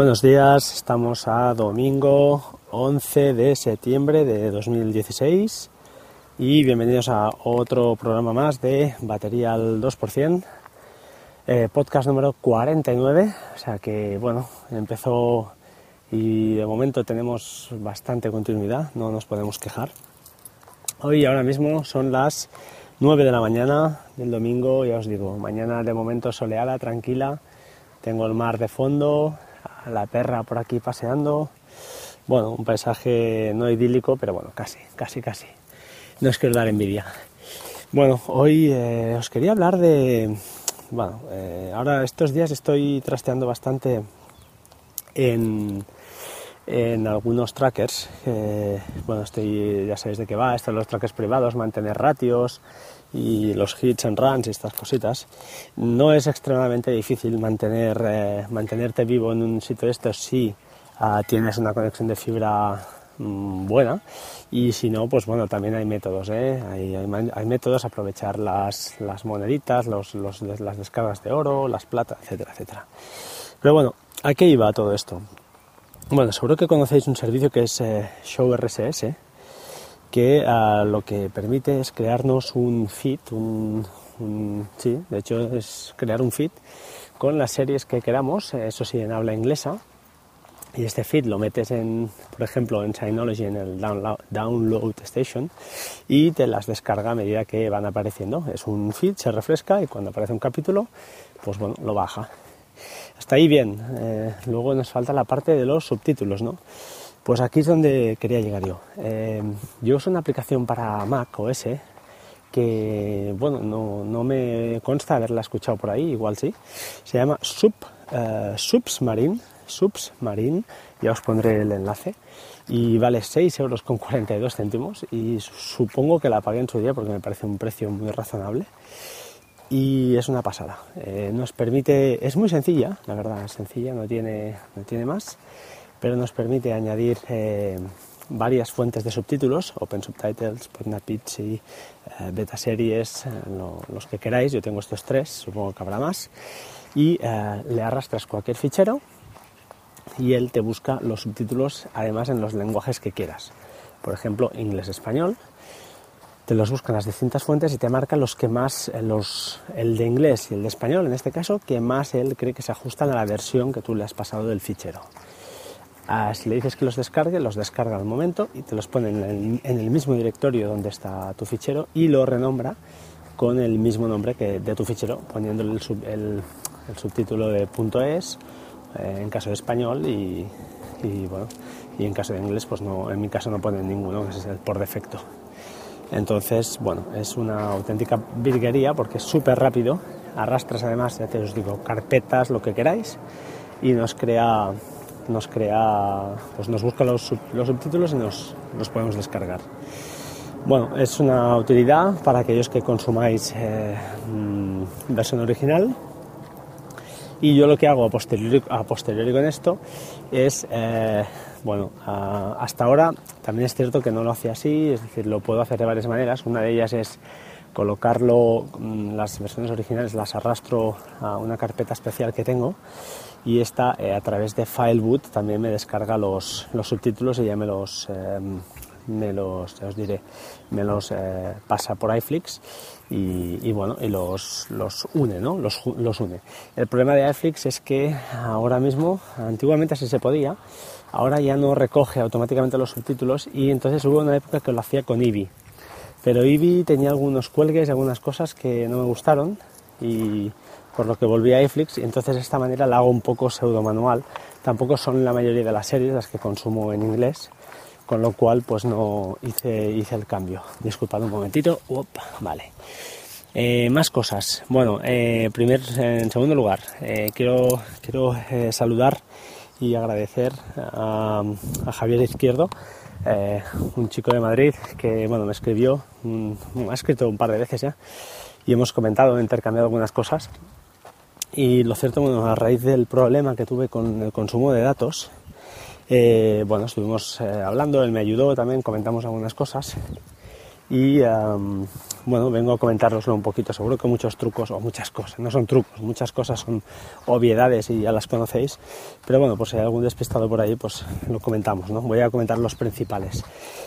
Buenos días, estamos a domingo 11 de septiembre de 2016 y bienvenidos a otro programa más de Batería al 2%, eh, podcast número 49, o sea que bueno, empezó y de momento tenemos bastante continuidad, no nos podemos quejar. Hoy ahora mismo son las 9 de la mañana del domingo, ya os digo, mañana de momento soleada, tranquila, tengo el mar de fondo, la perra por aquí paseando, bueno, un paisaje no idílico, pero bueno, casi, casi, casi. No os quiero dar envidia. Bueno, hoy eh, os quería hablar de, bueno, eh, ahora estos días estoy trasteando bastante en en algunos trackers. bueno, estoy, ya sabéis de qué va, estos los trackers privados, mantener ratios y los hits and runs y estas cositas. No es extremadamente difícil mantener, eh, mantenerte vivo en un sitio de estos si ah, tienes una conexión de fibra mm, buena y si no, pues bueno, también hay métodos, ¿eh? hay, hay, métodos, aprovechar las, las moneditas, los, los, las descargas de oro, las plata, etcétera, etcétera. Pero bueno, ¿a qué iba todo esto? Bueno, seguro que conocéis un servicio que es eh, Show RSS, que ah, lo que permite es crearnos un feed, un, sí, de hecho es crear un feed con las series que queramos, eso sí, en habla inglesa. Y este feed lo metes en, por ejemplo, en Synology en el download, Station y te las descarga a medida que van apareciendo. Es un feed, se refresca y cuando aparece un capítulo, pues bueno, lo baja. Hasta ahí bien. Eh, luego nos falta la parte de los subtítulos, ¿no? Pues aquí es donde quería llegar yo. Eh, yo uso una aplicación para Mac OS que, bueno, no, me consta haberla escuchado por ahí, igual sí. Se llama Sub, uh, Subsmarine, Subsmarine, ya os pondré el enlace. Y vale 6 euros con 42 céntimos y supongo que la pagué en su día porque me parece un precio muy razonable y es una pasada. Eh, nos permite, es muy sencilla, la verdad, es sencilla, no tiene, no tiene más, pero nos permite añadir eh, varias fuentes de subtítulos, Open Subtitles, Podnapitchy, eh, Beta Series, los que queráis, yo tengo estos tres, supongo que habrá más, y le arrastras cualquier fichero y él te busca los subtítulos además en los lenguajes que quieras. Por ejemplo, inglés-español, te los buscan las distintas fuentes y te marca los que más, eh, los, el de inglés y el de español en este caso, que más él cree que se ajustan a la versión que tú le has pasado del fichero. Ah, si le dices que los descargue, los descarga al momento y te los pone en el, mismo directorio donde está tu fichero y lo renombra con el mismo nombre que de tu fichero, poniéndole el, subtítulo de .es eh, en caso de español y, bueno, y en caso de inglés, pues no, en mi caso no pone ninguno, que es el por defecto. Entonces, bueno, es una auténtica virguería porque es súper rápido, arrastras además, ya te os digo, carpetas, lo que queráis, y nos crea, nos crea, pues nos busca los, subtítulos y nos los podemos descargar. Bueno, es una utilidad para aquellos que consumáis eh, mm, versión original. Y yo lo que hago a posteriori, a posteriori con esto es eh, bueno, hasta ahora también es cierto que no lo hace así, es decir, lo puedo hacer de varias maneras. Una de ellas es colocarlo, mm, las versiones originales las arrastro a una carpeta especial que tengo y esta eh, a través de Fileboot también me descarga los, subtítulos y ya me los, em, me los, os diré, me los eh, pasa por iFlix y, bueno, y los, los une, ¿no? Los, los une. El problema de iFlix es que ahora mismo, antiguamente así se podía, ahora ya no recoge automáticamente los subtítulos y entonces hubo una época que lo hacía con Eevee. Pero Eevee tenía algunos cuelgues y algunas cosas que no me gustaron y por lo que volví a iFlix y entonces de esta manera la hago un poco pseudo manual. Tampoco son la mayoría de las series las que consumo en inglés, con lo cual pues no hice, hice el cambio. Disculpad un momentito. vale. Eh, más cosas. Bueno, eh, primer, en segundo lugar, eh, quiero, quiero saludar y agradecer a, Javier Izquierdo, eh, un chico de Madrid que bueno, me escribió, ha escrito un par de veces ya, y hemos comentado, intercambiado algunas cosas. Y lo cierto, bueno, a raíz del problema que tuve con el consumo de datos, eh, bueno, estuvimos eh, hablando, él me ayudó también, comentamos algunas cosas. y bueno, vengo a comentaroslo un poquito. Seguro que muchos trucos o muchas cosas, no son trucos, muchas cosas son obviedades y ya las conocéis, pero bueno, pues si hay algún despistado por ahí, pues lo comentamos, ¿no? Voy a comentar los principales.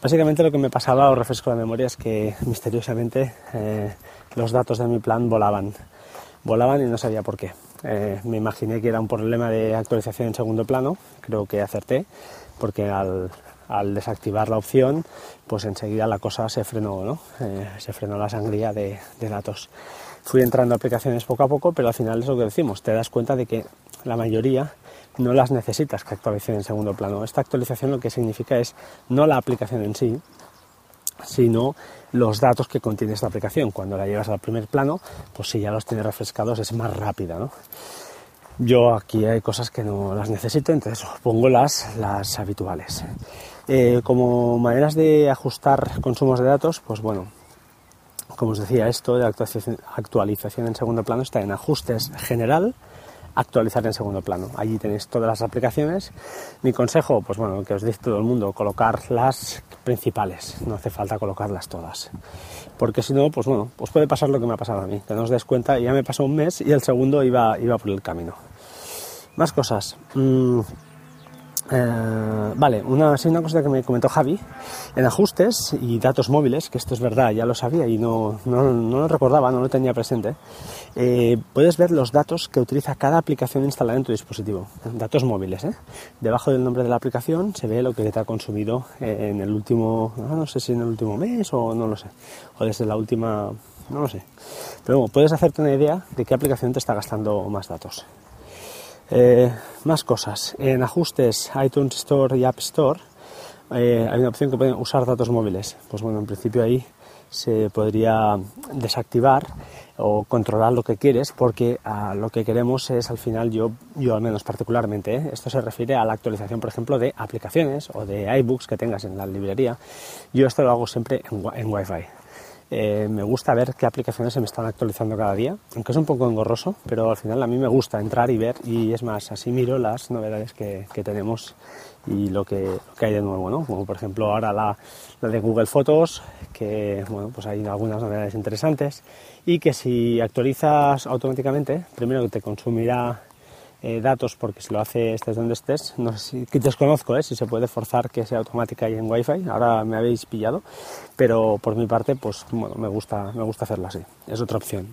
Básicamente lo que me pasaba, o refresco la memoria, es que misteriosamente eh, los datos de mi plan volaban. Volaban y no sabía por qué. Eh, me imaginé que era un problema de actualización en segundo plano, creo que acerté, porque al, desactivar la opción, pues enseguida la cosa se frenó, ¿no? Eh, se frenó la sangría de, datos. Fui entrando a aplicaciones poco a poco, pero al final es lo que decimos, te das cuenta de que la mayoría no las necesitas que actualicen en segundo plano. Esta actualización lo que significa es no la aplicación en sí, sino los datos que contiene esta aplicación. Cuando la llevas al primer plano, pues si ya los tienes refrescados es más rápida, ¿no? Yo aquí hay cosas que no las necesito, entonces pongo las, las habituales. Eh, como maneras de ajustar consumos de datos, pues bueno, como os decía, esto de actualización, en segundo plano está en ajustes general, actualizar en segundo plano. Allí tenéis todas las aplicaciones. Mi consejo, pues bueno, que os dice todo el mundo, colocar las principales, no hace falta colocarlas todas. Porque si no, pues bueno, pues puede pasar lo que me ha pasado a mí, que no os des cuenta, ya me pasó un mes y el segundo iba, iba por el camino. Más cosas. Mm, eh, vale, una, sí, una cosa que me comentó Javi, en ajustes y datos móviles, que esto es verdad, ya lo sabía y no, no, lo recordaba, no lo tenía presente, eh, puedes ver los datos que utiliza cada aplicación instalada en tu dispositivo, datos móviles. ¿eh? Debajo del nombre de la aplicación se ve lo que te ha consumido en el último, no sé si en el último mes o no lo sé, o desde la última, no lo sé. Pero bueno, puedes hacerte una idea de qué aplicación te está gastando más datos. Eh, más cosas. En ajustes iTunes Store y App Store eh, hay una opción que pueden usar datos móviles. Pues bueno, en principio ahí se podría desactivar o controlar lo que quieres porque ah, lo que queremos es al final yo yo al menos particularmente ¿eh? esto se refiere a la actualización por ejemplo de aplicaciones o de iBooks que tengas en la librería yo esto lo hago siempre en, en Wi-Fi eh, me gusta ver qué aplicaciones se me están actualizando cada día, aunque es un poco engorroso, pero al final a mí me gusta entrar y ver, y es más, así miro las novedades que, tenemos y lo que, hay de nuevo, ¿no? Como por ejemplo ahora la, de Google Fotos, que bueno, pues hay algunas novedades interesantes y que si actualizas automáticamente, primero que te consumirá eh, datos porque si lo hace estés donde estés, no sé si desconozco eh, si se puede forzar que sea automática y en wifi, ahora me habéis pillado, pero por mi parte pues bueno, me gusta, me gusta hacerlo así, es otra opción.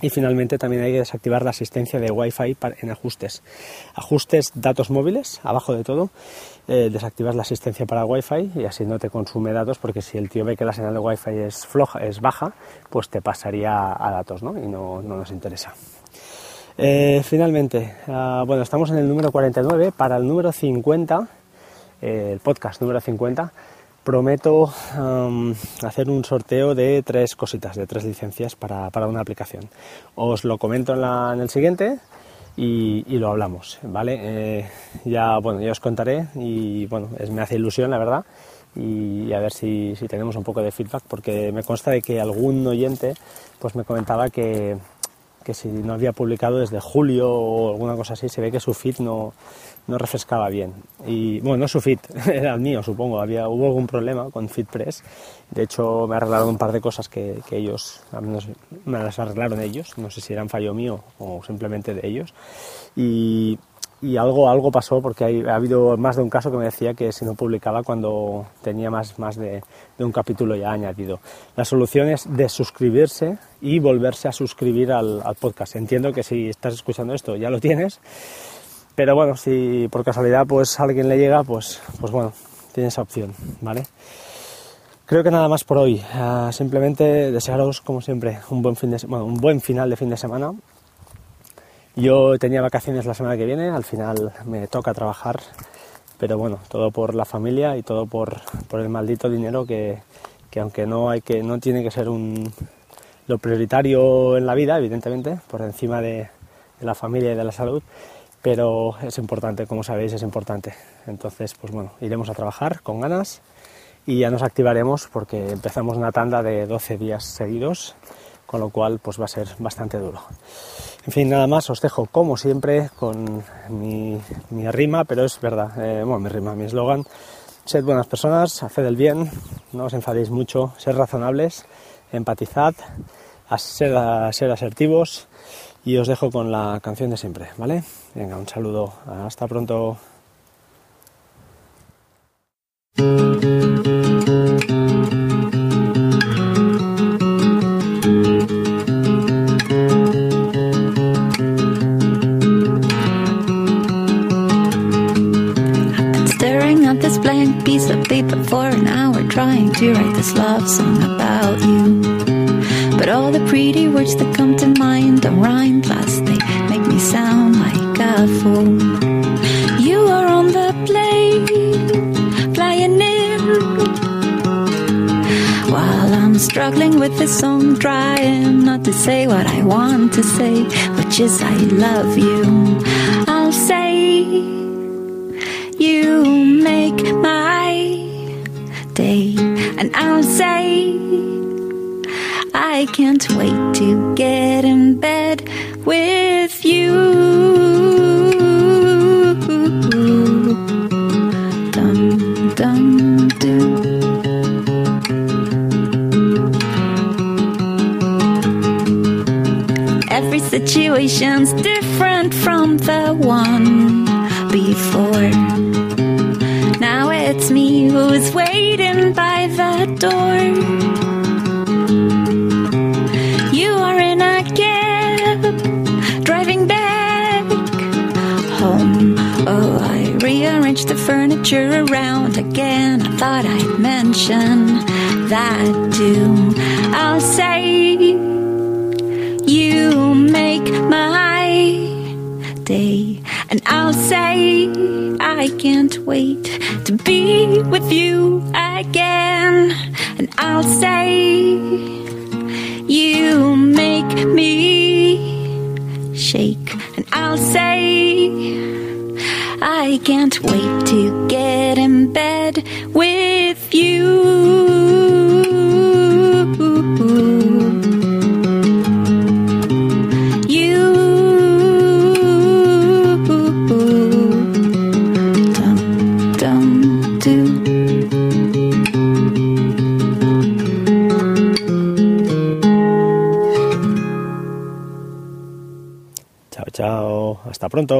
Y finalmente también hay que desactivar la asistencia de Wi-Fi en ajustes. Ajustes datos móviles, abajo de todo, eh, desactivas la asistencia para Wi-Fi y así no te consume datos porque si el tío ve que la señal de Wi-Fi es floja, es baja, pues te pasaría a datos, ¿no? Y no, no nos interesa. Eh, finalmente, ah, bueno, estamos en el número 49. Para el número 50, eh, el podcast número 50, prometo hacer un sorteo de tres cositas, de tres licencias para, una aplicación. Os lo comento en, el siguiente y, lo hablamos, ¿vale? Eh, ya, bueno, ya os contaré y, bueno, me hace ilusión, la verdad. Y, a ver si, si tenemos un poco de feedback porque me consta de que algún oyente pues me comentaba que, que si no había publicado desde julio o alguna cosa así, se ve que su feed no, no refrescaba bien. Y bueno, no su feed, era el mío, supongo. Había, hubo algún problema con FeedPress. De hecho, me arreglaron un par de cosas que, que ellos, al menos me las arreglaron ellos. No sé si eran fallo mío o simplemente de ellos. Y, y algo, algo pasó porque hay, ha habido más de un caso que me decía que si no publicaba cuando tenía más, más de, un capítulo ya añadido. La solución es de suscribirse y volverse a suscribir al, podcast. Entiendo que si estás escuchando esto ya lo tienes, pero bueno, si por casualidad pues alguien le llega, pues, pues bueno, tiene esa opción, ¿vale? Creo que nada más por hoy. Ah, simplemente desearos, como siempre, un buen, fin de, un buen final de fin de semana yo tenía vacaciones la semana que viene, al final me toca trabajar, pero bueno, todo por la familia y todo por, el maldito dinero que, aunque no hay que, no tiene que ser un, lo prioritario en la vida, evidentemente, por encima de, la familia y de la salud, pero es importante, como sabéis, es importante. Entonces, pues bueno, iremos a trabajar con ganas y ya nos activaremos porque empezamos una tanda de 12 días seguidos, con lo cual pues va a ser bastante duro. En fin, nada más, os dejo como siempre con mi, rima, pero es verdad, eh, bueno, mi rima, mi eslogan, sed buenas personas, haced el bien, no os enfadéis mucho, sed razonables, empatizad, ser, ser asertivos y os dejo con la canción de siempre, ¿vale? Venga, un saludo, hasta pronto. Words that come to mind don't rhyme, plus they make me sound like a fool. You are on the plane, flying in. While I'm struggling with this song, trying not to say what I want to say, which is I love you. I'll say, you make my day, and I'll say, I can't wait to get in bed with you. Dum dum do. Every situation's different from the one before Now it's me who's waiting by the door. The furniture around again. I thought I'd mention that too. I'll say, You make my day, and I'll say, I can't wait to be with you again. And I'll say, You make me shake. And I'll say, I can't wait to get in bed with you. Chao, chao. Hasta pronto.